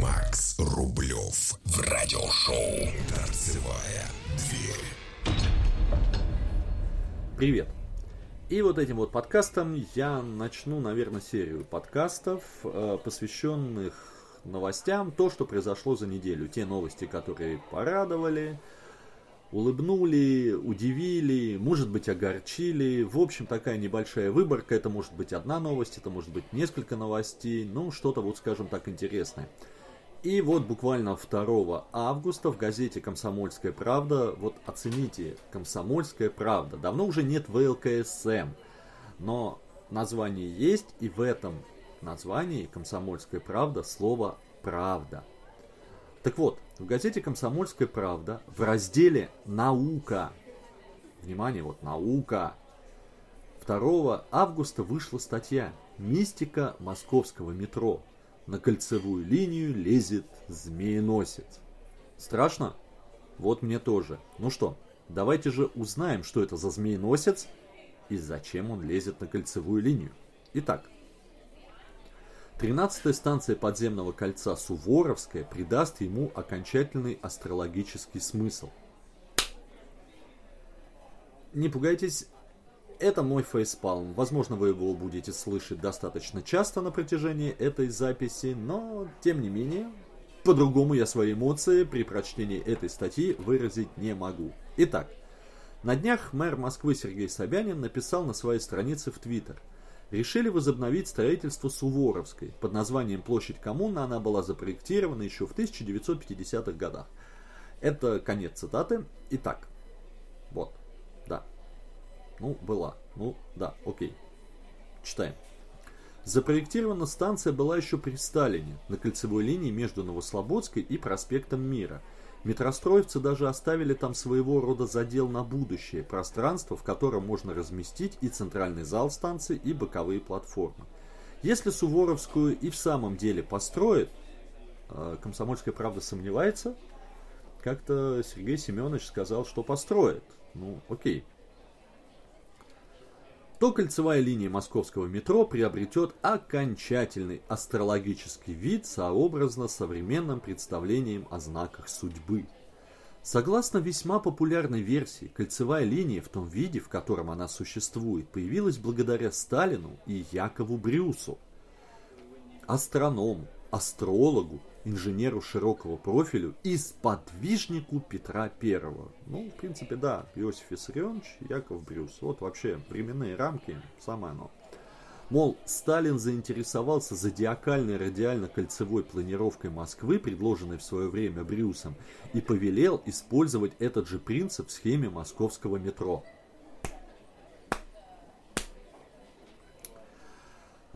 Макс Рублев в радиошоу «Торцевая дверь». Привет. И вот этим вот подкастом я начну, наверное, серию подкастов, э, посвященных новостям, то, что произошло за неделю. Те новости, которые порадовали, улыбнули, удивили, может быть огорчили. В общем, такая небольшая выборка. Это может быть одна новость, это может быть несколько новостей. Ну, что-то вот, скажем так, интересное. И вот буквально 2 августа в газете «Комсомольская правда», вот оцените, «Комсомольская правда», давно уже нет ВЛКСМ, но название есть, и в этом названии «Комсомольская правда» слово «правда». Так вот, в газете «Комсомольская правда» в разделе «Наука», внимание, вот «Наука», 2 августа вышла статья «Мистика московского метро», на кольцевую линию лезет змееносец. Страшно? Вот мне тоже. Ну что, давайте же узнаем, что это за змееносец и зачем он лезет на кольцевую линию. Итак, 13 станция подземного кольца Суворовская придаст ему окончательный астрологический смысл. Не пугайтесь, это мой фейспалм. Возможно, вы его будете слышать достаточно часто на протяжении этой записи, но, тем не менее, по-другому я свои эмоции при прочтении этой статьи выразить не могу. Итак, на днях мэр Москвы Сергей Собянин написал на своей странице в Твиттер. Решили возобновить строительство Суворовской. Под названием Площадь Коммуна она была запроектирована еще в 1950-х годах. Это конец цитаты. Итак, вот. Ну, была. Ну, да, окей. Читаем. Запроектирована станция была еще при Сталине, на кольцевой линии между Новослободской и проспектом Мира. Метростроевцы даже оставили там своего рода задел на будущее, пространство, в котором можно разместить и центральный зал станции, и боковые платформы. Если Суворовскую и в самом деле построят, э, Комсомольская правда сомневается, как-то Сергей Семенович сказал, что построит. Ну, окей то кольцевая линия московского метро приобретет окончательный астрологический вид сообразно современным представлением о знаках судьбы. Согласно весьма популярной версии, кольцевая линия в том виде, в котором она существует, появилась благодаря Сталину и Якову Брюсу. Астроному, астрологу, инженеру широкого профиля и сподвижнику Петра Первого. Ну, в принципе, да, Иосиф Виссарионович, Яков Брюс. Вот вообще временные рамки, самое оно. Мол, Сталин заинтересовался зодиакальной радиально-кольцевой планировкой Москвы, предложенной в свое время Брюсом, и повелел использовать этот же принцип в схеме московского метро –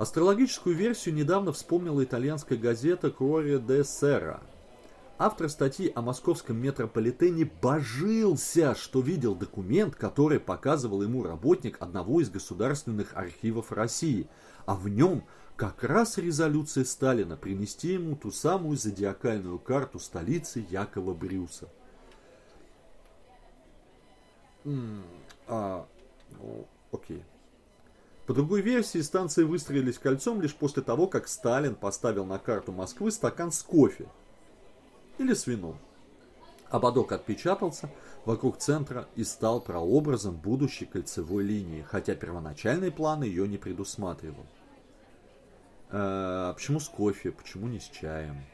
Астрологическую версию недавно вспомнила итальянская газета Corriere де Sera. Автор статьи о московском метрополитене божился, что видел документ, который показывал ему работник одного из государственных архивов России, а в нем как раз резолюция Сталина принести ему ту самую зодиакальную карту столицы Якова Брюса. М а, ну, окей. По другой версии, станции выстроились кольцом лишь после того, как Сталин поставил на карту Москвы стакан с кофе или с вином. Ободок отпечатался вокруг центра и стал прообразом будущей кольцевой линии, хотя первоначальный план ее не предусматривал. А, почему с кофе? Почему не с чаем?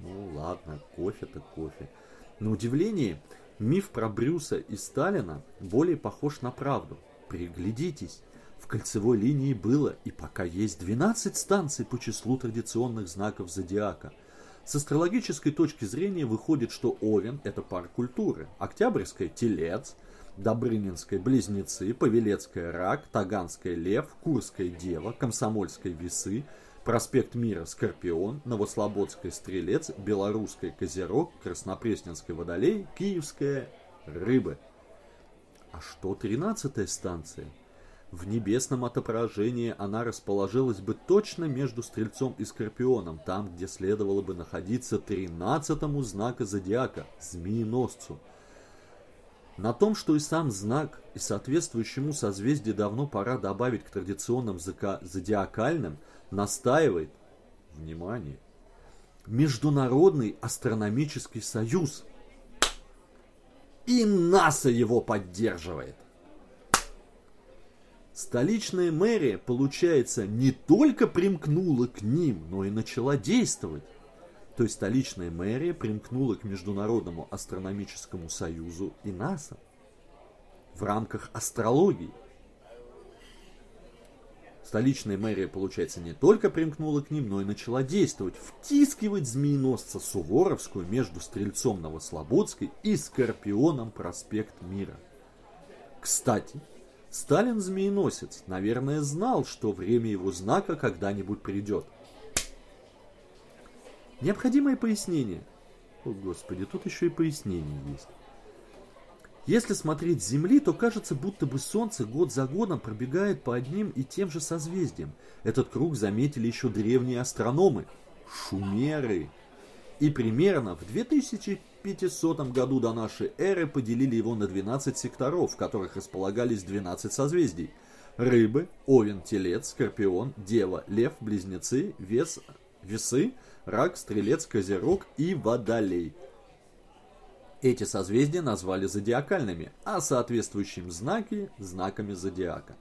Ну ладно, кофе-то кофе. На удивление, миф про Брюса и Сталина более похож на правду. Приглядитесь. В кольцевой линии было и пока есть 12 станций по числу традиционных знаков зодиака. С астрологической точки зрения выходит, что Овен – это пар культуры, Октябрьская – Телец, Добрынинская – Близнецы, Павелецкая – Рак, Таганская – Лев, Курская – Дева, Комсомольская – Весы, Проспект Мира – Скорпион, Новослободская – Стрелец, Белорусская – Козерог, Краснопресненская – Водолей, Киевская – Рыбы. А что тринадцатая станция – в небесном отображении она расположилась бы точно между Стрельцом и Скорпионом, там, где следовало бы находиться тринадцатому знака зодиака, Змееносцу. На том, что и сам знак, и соответствующему созвездие давно пора добавить к традиционным зодиакальным, настаивает, внимание, Международный астрономический союз. И НАСА его поддерживает. Столичная мэрия, получается, не только примкнула к ним, но и начала действовать. То есть столичная мэрия примкнула к Международному астрономическому союзу и НАСА в рамках астрологии. Столичная мэрия, получается, не только примкнула к ним, но и начала действовать, втискивать змееносца Суворовскую между Стрельцом Новослободской и Скорпионом Проспект Мира. Кстати, Сталин Змееносец, наверное, знал, что время его знака когда-нибудь придет – Необходимое пояснение. О, Господи, тут еще и пояснение есть. Если смотреть с Земли, то кажется, будто бы Солнце год за годом пробегает по одним и тем же созвездиям. Этот круг заметили еще древние астрономы – шумеры. И примерно в 2500 году до нашей эры поделили его на 12 секторов, в которых располагались 12 созвездий. Рыбы, Овен, Телец, Скорпион, Дева, Лев, Близнецы, Вес, Весы – Рак, Стрелец, Козерог и Водолей. Эти созвездия назвали зодиакальными, а соответствующим знаки – знаками зодиака.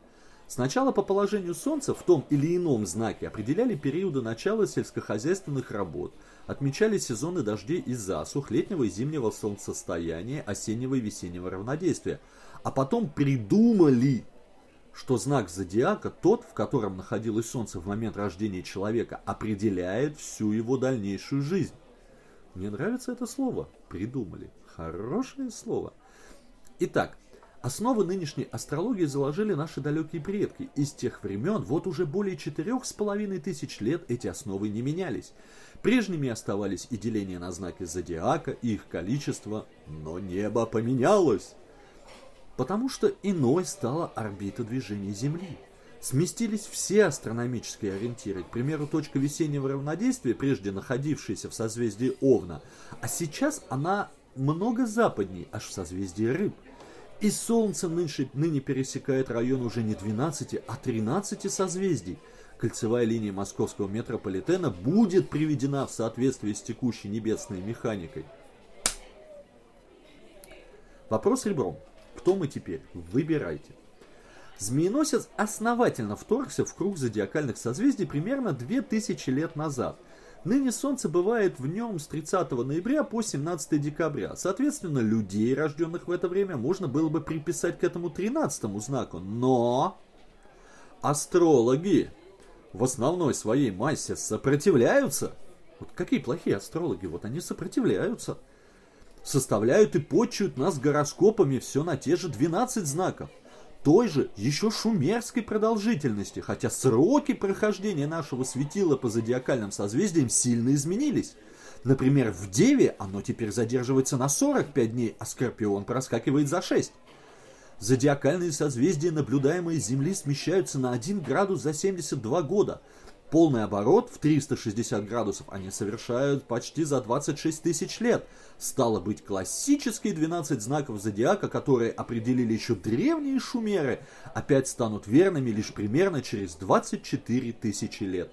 Сначала по положению Солнца в том или ином знаке определяли периоды начала сельскохозяйственных работ, отмечали сезоны дождей и засух, летнего и зимнего солнцестояния, осеннего и весеннего равнодействия, а потом придумали что знак зодиака, тот, в котором находилось Солнце в момент рождения человека, определяет всю его дальнейшую жизнь. Мне нравится это слово. Придумали. Хорошее слово. Итак, основы нынешней астрологии заложили наши далекие предки. И с тех времен, вот уже более четырех с половиной тысяч лет, эти основы не менялись. Прежними оставались и деления на знаки зодиака, и их количество, но небо поменялось потому что иной стала орбита движения Земли. Сместились все астрономические ориентиры, к примеру, точка весеннего равнодействия, прежде находившаяся в созвездии Овна, а сейчас она много западней, аж в созвездии Рыб. И Солнце нынче, ныне пересекает район уже не 12, а 13 созвездий. Кольцевая линия московского метрополитена будет приведена в соответствии с текущей небесной механикой. Вопрос ребром. Кто мы теперь? Выбирайте. Змееносец основательно вторгся в круг зодиакальных созвездий примерно 2000 лет назад. Ныне Солнце бывает в нем с 30 ноября по 17 декабря. Соответственно, людей, рожденных в это время, можно было бы приписать к этому 13 знаку. Но астрологи в основной своей массе сопротивляются. Вот какие плохие астрологи, вот они сопротивляются составляют и почуют нас гороскопами все на те же 12 знаков. Той же, еще шумерской продолжительности, хотя сроки прохождения нашего светила по зодиакальным созвездиям сильно изменились. Например, в Деве оно теперь задерживается на 45 дней, а Скорпион проскакивает за 6. Зодиакальные созвездия, наблюдаемые с Земли, смещаются на 1 градус за 72 года – Полный оборот в 360 градусов они совершают почти за 26 тысяч лет. Стало быть, классические 12 знаков зодиака, которые определили еще древние шумеры, опять станут верными лишь примерно через 24 тысячи лет.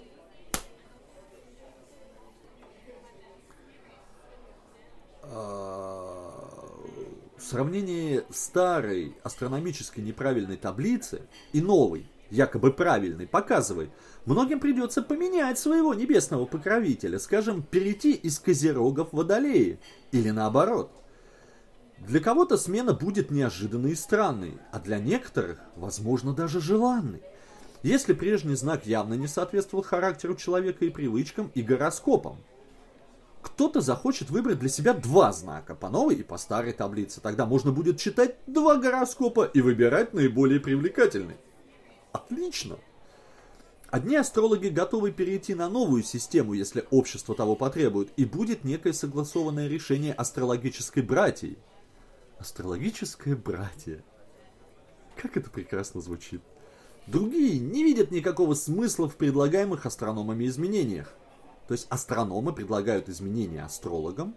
А, в сравнении старой астрономической неправильной таблицы и новой, якобы правильной, показывает, многим придется поменять своего небесного покровителя, скажем, перейти из козерогов в водолеи, или наоборот. Для кого-то смена будет неожиданной и странной, а для некоторых, возможно, даже желанной. Если прежний знак явно не соответствовал характеру человека и привычкам, и гороскопам. Кто-то захочет выбрать для себя два знака, по новой и по старой таблице. Тогда можно будет читать два гороскопа и выбирать наиболее привлекательный. Отлично! Одни астрологи готовы перейти на новую систему, если общество того потребует, и будет некое согласованное решение астрологической братьей. Астрологическое братья. Как это прекрасно звучит. Другие не видят никакого смысла в предлагаемых астрономами изменениях. То есть астрономы предлагают изменения астрологам.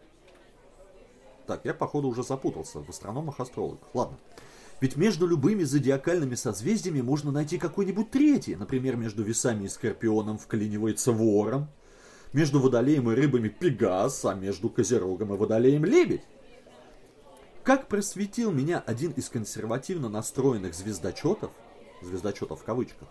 Так, я походу уже запутался в астрономах-астрологах. Ладно. Ведь между любыми зодиакальными созвездиями можно найти какой-нибудь третий, например, между весами и скорпионом вклинивается ворон, Между водолеем и рыбами Пегас, а между Козерогом и водолеем Лебедь. Как просветил меня один из консервативно настроенных звездочетов, звездочетов в кавычках,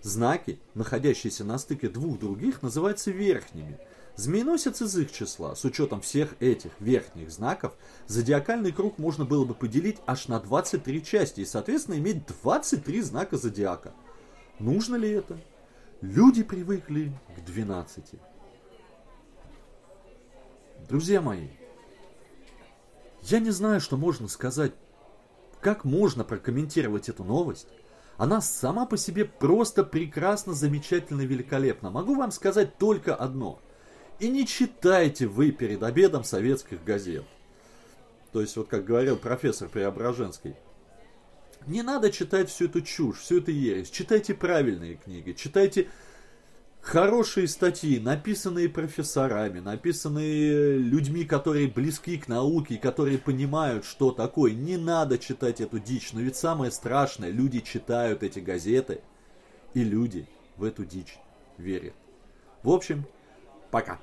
знаки, находящиеся на стыке двух других, называются верхними. Змееносец из их числа. С учетом всех этих верхних знаков, зодиакальный круг можно было бы поделить аж на 23 части и, соответственно, иметь 23 знака зодиака. Нужно ли это? Люди привыкли к 12. Друзья мои, я не знаю, что можно сказать. Как можно прокомментировать эту новость? Она сама по себе просто прекрасно, замечательно, великолепна. Могу вам сказать только одно. И не читайте вы перед обедом советских газет. То есть, вот как говорил профессор Преображенский, не надо читать всю эту чушь, всю эту ересь. Читайте правильные книги, читайте хорошие статьи, написанные профессорами, написанные людьми, которые близки к науке, которые понимают, что такое. Не надо читать эту дичь. Но ведь самое страшное, люди читают эти газеты, и люди в эту дичь верят. В общем, пока.